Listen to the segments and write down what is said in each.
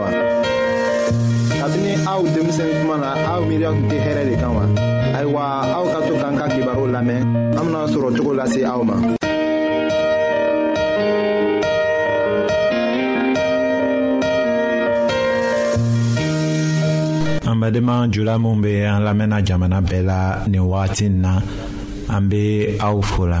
wa. kabini aw denmisɛn kuma na aw miiriya tun tɛ hɛrɛ de kan wa. ayiwa aw ka to k'an ka kibaru lamɛn an bena sɔrɔ cogo lase aw ma. an badenma jula minw be an lamɛnna jamana bɛɛ la nin wagati na an be aw fola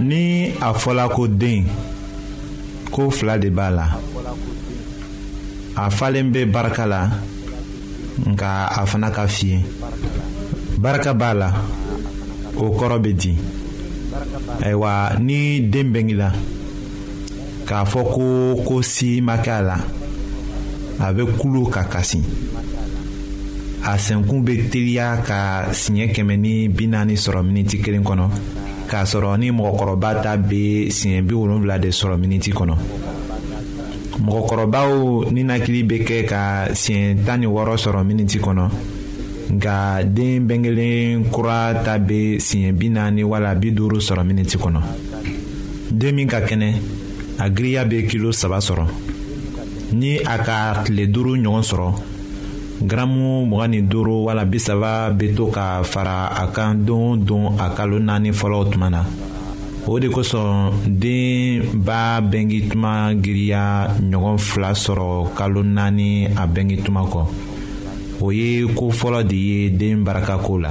ni a fɔla ko den ko fila de b'a la a falen bɛ barika la nka a fana ka fiye barika b'a la o kɔrɔ bɛ di ayiwa ni den bɛngila k'a fɔ ko ko si ma kɛ a la a bɛ kulu ka kasi a sɛnkun bɛ teliya ka siɲɛ kɛmɛ ni bi naani sɔrɔ miniti kelen kɔnɔ k'a sɔrɔ ni mɔgɔkɔrɔba ta bɛ siɲɛ bi wolonwula de sɔrɔ miniti kɔnɔ mɔgɔkɔrɔbaw ninakili bɛ kɛ ka siɲɛ tan ni wɔɔrɔ sɔrɔ miniti kɔnɔ nka den bɛnkelen kura ta bɛ siɲɛ bi naani wala bi duuru sɔrɔ miniti kɔnɔ den min ka kɛnɛ a giriya bɛ kilo saba sɔrɔ ni a ka tile duuru ɲɔgɔn sɔrɔ garamu mugan ni duuru wala bisaba bɛ to ka fara a kan don o don a kalo naani fɔlɔw tuma na o de kosɔn den b'a bɛnki tuma giriya ɲɔgɔn fila sɔrɔ kalo naani a bɛnki tuma kɔ o ye ko fɔlɔ de ye den barakako la.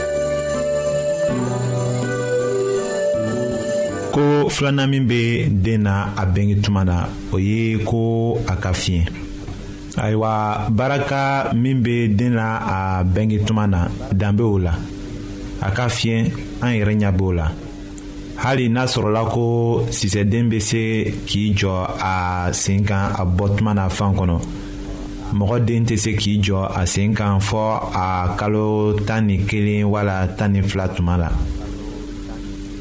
ko filanan min bɛ den na a bɛnge tuma na o ye ko a ka fiɲɛ ayiwa baraka min bɛ den na a bɛnge tuma na dan bɛ o la a ka fiɲɛ an yɛrɛ ɲɛ b'o la hali n'a sɔrɔla ko sisɛden bɛ se k'i jɔ a sen kan a bɔtuma na fan kɔnɔ mɔgɔ den tɛ se k'i jɔ a sen kan fɔ a kalo tan ni kelen wala tan ni fila tuma la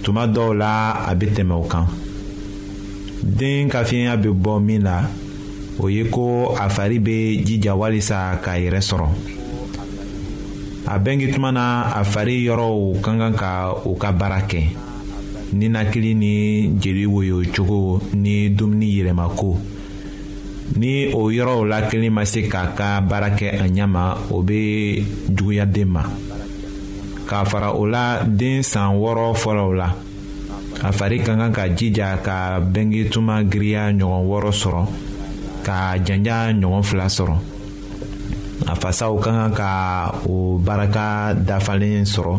tuma dɔw la a bɛ tɛmɛ o kan den ka fiɲɛya bɛ bɔ min na o ye ko a fari bɛ jija walisa k'a yɛrɛ sɔrɔ a bɛnge tuma na a fari yɔrɔw ka kan ka u ka baara kɛ ninakili ni jeli woyo cogo ni dumuni yɛlɛmako ni o yɔrɔw la kelen ma se k'a ka baara kɛ a ɲɛ ma o bɛ juguya den ma k'a fara o la den san wɔɔrɔ fɔlɔw la a fari ka kan ka jija ka bɛnketuma giriya ɲɔgɔn wɔɔrɔ sɔrɔ ka janja ɲɔgɔn fila sɔrɔ a fasaw ka kan ka o baraka dafalen sɔrɔ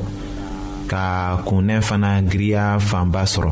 ka kunnɛ fana giriya fanba sɔrɔ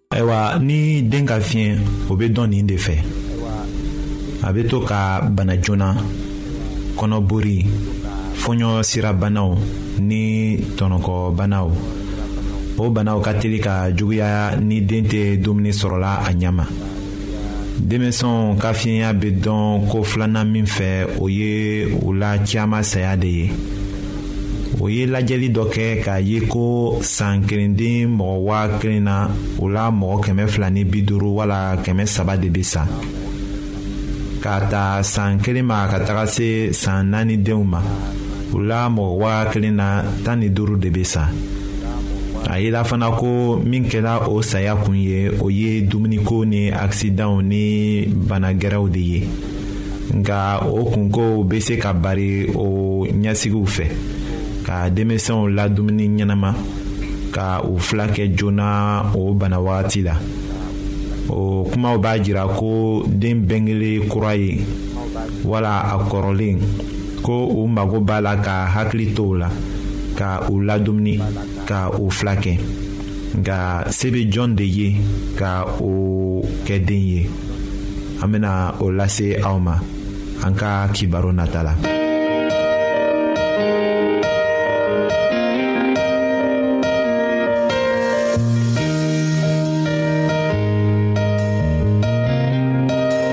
ayiwa ni den ka fiɲɛ o bɛ dɔn nin de fɛ a bɛ to ka bana joona kɔnɔbori fɔɲɔ sirabanaw ni tɔnɔkɔbanaw o banaw ka teli ka juguya ni den tɛ dumuni sɔrɔla a ɲɛ ma denmisɛnw ka fiɲɛya bɛ dɔn ko filanan min fɛ o ye u la caman saya de ye. o ye lajɛli dɔ kɛ k'a ye ko san kelenden mɔgɔ waa kelen na o la mɔgɔ kɛmɛ fila ni bi duuru wala kɛmɛ saba de bɛ sa k'a ta san kelen ma ka taga se san naani denw ma o la mɔgɔ waa kelen na tan ni duuru de bɛ sa a yela fana ko min kɛra o saya kun ye o ye dumuniko ni akisidanw ni bana gɛrɛw de ye. nka o kunkow bɛ se ka bari o ɲɛsigiw fɛ ka denmisɛnw la dumuni ɲɛnama ka u fila kɛ joona o bana wagati la o kumaw b'a jira ko den bɛnkelen kura ye wala a kɔrɔlen ko u mago b'a la ka hakili to u la ka u ladumuni ka u fila kɛ nka se bɛ jɔn de ye ka o kɛ den ye an bena o lase aw ma an ka kibaro nata la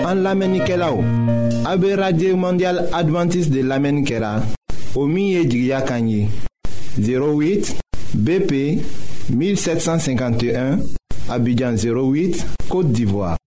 an lamɛnnikɛlaw a be radio mondial advantiste de lamɛnni kɛra o min ye jigiya kan ye 08 bp 1751 abidjan 08 côte d'ivoire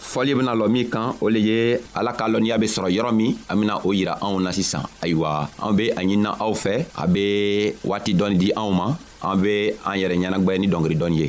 fɔli bena lɔ min kan o le ye ala ka lɔnniya be sɔrɔ yɔrɔ min an bena o yira anw na sisan ayiwa an be a ɲinina aw fɛ a be waati dɔɔni di anw ma an be an yɛrɛ ɲɛnagwɛ ni dɔngeri dɔɔni ye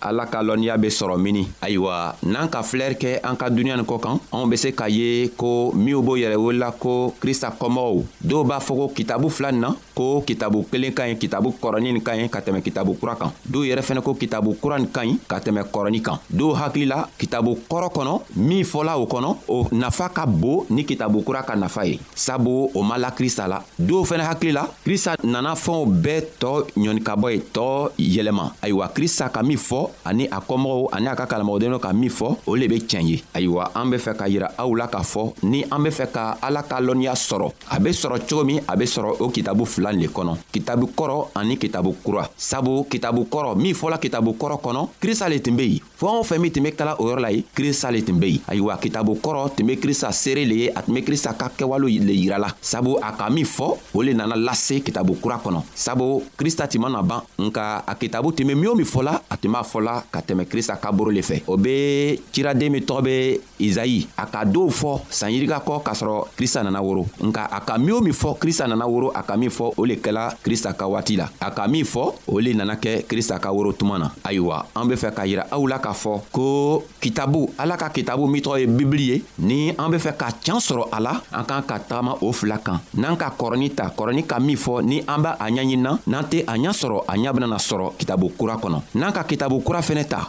ala ka lɔnniya be sɔrɔ mini ayiwa n'an ka filɛri kɛ an ka duniɲa nin kɔ kan anw be se k'a ye ko minw b'o yɛrɛ welila ko krista kɔmɔgɔw dɔw b'a fɔ ko kitabu fila nin na ko kitabu kelen ka ɲi kitabu kɔrɔni nin ka ɲi ka tɛmɛ kitabu kura kan dɔw yɛrɛ fɛnɛ ko kitabu kura nin ka ɲi ka tɛmɛ kɔrɔni kan dɔw hakili la kitabu kɔrɔ kɔnɔ min fɔla o kɔnɔ o nafa ka bon ni kitabu kura ka nafa ye sabu o ma la krista la dɔw fɛnɛ hakili la krista nana fɛnw bɛɛ tɔɔ ɲɔni ka bɔ ye tɔɔ yɛlɛma ayiwa krista ka min fɔ ani a kɔmɔgɔw ani a ka kalamɔgɔdenw ka min fɔ o le be tiɲɛ ye ayiwa an be fɛ ka yira aw la k'a fɔ ni an be fɛ ka ala ka lɔnniya sɔrɔ a be sɔrɔ cogo min a be sɔrɔ o kitabu fila le kɔnɔ kitabu kɔrɔ ani kitabu kura sabu kitabu kɔrɔ min fɔla kitabu kɔrɔ kɔnɔ krista le tun be yen fɛn o fɛn min tun be kala o yɔrɔ la ye krista le tun be yen ayiwa kitabo kɔrɔ tun be krista seere le ye a tun be krista ka kɛwalew le yirala sabu a ka min fɔ o le nana lase kitabu kura kɔnɔ sabu krista tun mana ban nka a kitabu tun be min o min fɔla a tun b'a fɔla ka tɛmɛ krista ka boro le fɛ o be ciraden min tɔgɔ be izayi a ka dɔw fɔ sanyirika kɔ k'a sɔrɔ krista nana woro nka a ka min o min fɔ krista nana woro a ka min fɔ o le kɛla krista ka waati la a ka min fɔ o le nana kɛ krista ka woro tuma na ayiwa an be fɛ k'a yira aw la k'a fɔ ko kitabu ala ka kitabu min tɔgɔ ye bibili ye ni an be fɛ ka can sɔrɔ a la an k'an ka tagama o fila kan n'an ka kɔrɔni ta kɔrɔni ka min fɔ ni an b'a a ɲaɲinina n'an tɛ a ɲa sɔrɔ a ɲa benana sɔrɔ kitabu kura kɔnɔ n'an ka kitabu kura fɛnɛ ta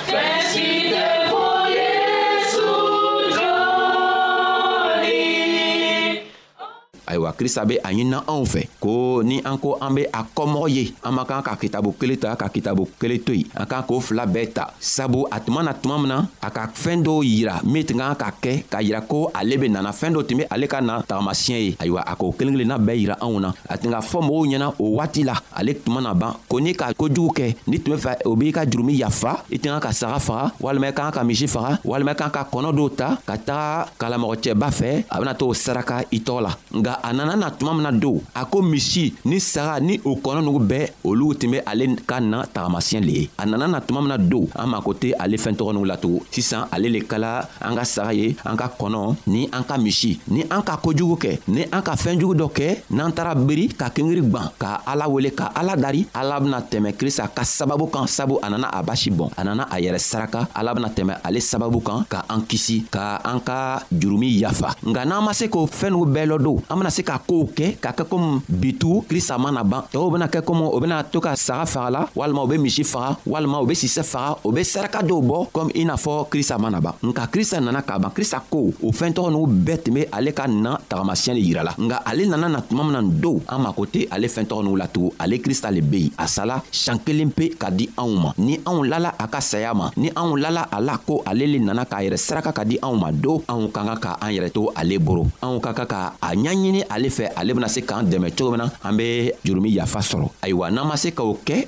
ayiwa krista be a ɲinina anw fɛ ko ni an ko an be a kɔmɔgɔ ye an man kan ka kitabu kelen ta ka kitabu kelen to yen an kan k'o fila bɛɛ ta sabu a tuma na tuma min na a ka fɛɛn dɔw yira min tun kan ka kɛ k'a yira ko ale be nana fɛɛn dɔ tun be ale ka na tagamasiyɛ ye ayiwa a k'o kelen kelenna bɛɛ yira anw na a tun ka fɔ mɔgɔw ɲɛna o waati la ale tun mana ban ko n'i ka kojugu kɛ ni tun bɛ fɛ o b'i ka jurumi yafa i tun kan ka saga faga walima i kan ka misi faga walima i kan ka kɔnɔ dɔw ta ka taga kalamɔgɔcɛba fɛ a bɛna t'o saraka i tɔgɔ la nka a nana na tuma min na don a ko misi ni saga ni o kɔnɔ nugu bɛɛ olu tun bɛ ale ka na tagamasiyɛn le ye a nana na tuma min na don an mako tɛ ale fɛn tɔgɔ nugu la tugun sisan ale le kala an ka saga ye an ka kɔnɔ ni an ka misi ni an ka kojugu kɛ ni an ka fɛɛn jugu dɔ kɛ n'an taara beri ka kengiri gwan ka ala wele ka ala dari ala bena tɛmɛ krista ka sababu kan sabu a nana a basi bɔn a nana a yɛrɛ saraka ala bena tɛmɛ ale sababu kan ka an kisi ka an ka jurumi yafa nka n'an ma se k'o fɛɛn nugu bɛɛ lɔ don an bena se ka koow kɛ ka kɛ komi bitu krista mana ban tɔɔw bena kɛ komi o bena to ka saga fagala walima u be misi faga walima u be sisɛ faga a o be saraka dɔw bɔ komi i n'a fɔ krista mana ban nka krista nana k'a ban krista ko o fɛɛn tɔgɔ n'u bɛɛ tun be ale ka na tagamasiyɛn le yirala nka ale nana na tuma mina don an mako tɛ ale fɛɛn tɔgɔ n'u latugun ale krista le be yen a sala siɲan kelen pe ka di anw ma ni anw lala a ka saya ma ni anw lala a la ko ale le nana k'a yɛrɛ saraka ka di anw ma don anw ka kan ka an yɛrɛ to ale boro anw ka kan ka a ɲaɲini ale fɛ ale bena se k'an dɛmɛ cogo min na an be jurumi yafa sɔrɔ ayiwa n'an ma se k'o kɛ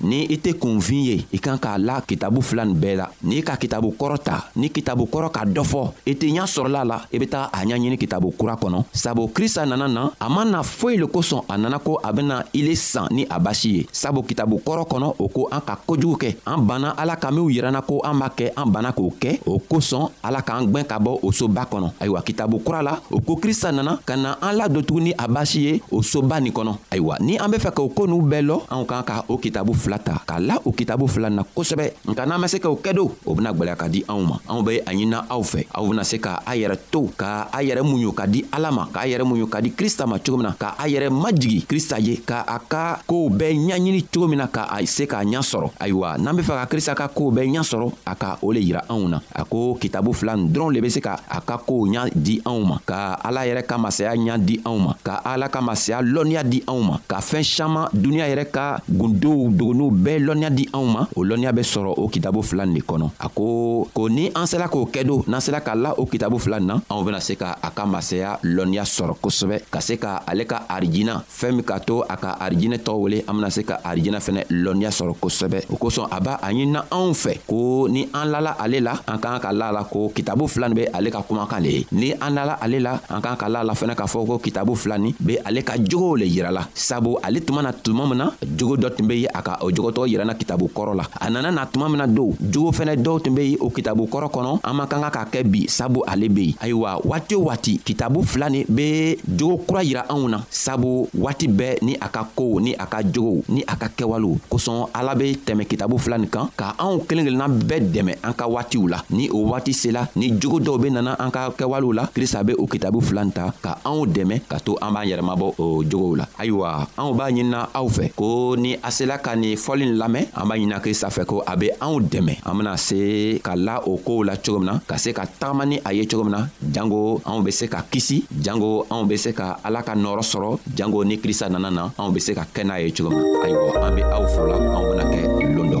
ni i tɛ kunfin ye i kan k'a la kitabu fila nin bɛɛ la n'i ka kitabu kɔrɔ ta ni kitabu kɔrɔ ka dɔ fɔ i tɛ ɲɛ sɔrɔla a la i bɛ taa a ɲɛɲini kitabu kura kɔnɔ sabu krista nana na a ma na foyi le kosɔn a nana ko a bɛna i le san ni a basi ye sabu kitabu kɔrɔ kɔnɔ o ko an ka kojugu kɛ an banna ala ka minw yiranna ko an b'a kɛ an banna k'o kɛ o kosɔn ala k'an gwɛn ka bɔ o soba kɔnɔ ayiwa kitabu kura la o ko krista nana ka na an ladon tuguni a basi ye o soba nin kɔnɔ ayiwa ni an be fɛ k'o ko n'u bɛɛ lɔ anw kan ka o kitabu fila ta k'a la o kitabu fila na kosɛbɛ nka n'an ma se k'o kɛ do o bena gwɛlɛya ka di anw ma anw be a ɲinina aw fɛ aw bena se ka a yɛrɛ to ka a yɛrɛ muɲu ka di ala ma k'a yɛrɛ muɲu ka di krista ma cogo min na ka a yɛrɛ majigi krista ye ka a ka koow bɛɛ ɲaɲini cogo min na ka a se k'a ɲa sɔrɔ ayiwa n'an be fɛ ka krista ka koow bɛɛ ɲa sɔrɔ a ka o le yira anw na a ko kitabu fila n dɔrɔn le be se ka a ka kow ɲa di anw ma ka ala yɛrɛ ka masaya ɲa di anw ma ka ala ka masaya lɔnniya di anw ma ka fɛɛn saman duniɲa yɛrɛ ka gundow dogoniw bɛɛ lɔnniya di anw ma o lɔnniya bɛ sɔrɔ o kitabu fila nin de kɔnɔ a ko ko ni an sela k'o kɛ don n'an sela ka la o kitabu fila nin na anw bena se ka a ka masaya lɔnniya sɔrɔ kosɛbɛ ka se ka ale ka arijina fɛɛn min k'a to a ka arijinɛ tɔgɔ wele an bena se ka arijinɛ fɛnɛ lɔnniya sɔrɔ kosɛbɛ o kosɔn a b'a a ɲinina anw fɛ ko ni an lala ale la an k'an ka la la ko kitabu fila ni be ale ka kumakan le ye ni an lala ale la an k'an ka la la fɛnɛ k'a fɔ ko kitabu fila ni be ale ka jogow le yirala sabu ale tuma na tuma min na jogo dɔ tun be ye a ka o jogotɔgɔ yiranna kitabu kɔrɔ la a nana na tuma mina don jogo fɛnɛ dɔw tun be yen o kitabu kɔrɔ kɔnɔ an man kan ka k'a kɛ bi sabu ale be yen ayiwa waati o waati kitabu fila ni be jogo kura yira anw na sabu waati bɛɛ ni a ka kow ni a ka jogow ni a ka kɛwalew kosɔn ala be tɛmɛ kitabu fila nin kan ka anw kelen kelenna bɛɛ dɛmɛ an ka waatiw la ni o waati sela ni jogo dɔw be nana an ka kɛwalew la krista be o kitabu fila nin ta ka anw dɛmɛ ka to an b'an yɛrɛmabɔ o jogow la ayiwa anw b'a ɲinina aw fɛ ko ni a sela ka nin fɔli n lamɛn an b'a ɲinina krista fɛ ko a be anw dɛmɛ an bena se ka la o koow la cogo min na ka se ka tagama ni a ye cogo min na jango anw be se ka kisi jango anw be se ka ala ka nɔɔrɔ sɔrɔ jango ni krista nana na anw be se ka kɛ n'a ye cogo min na ayiwa an be aw fola anw bena kɛ loon dɔ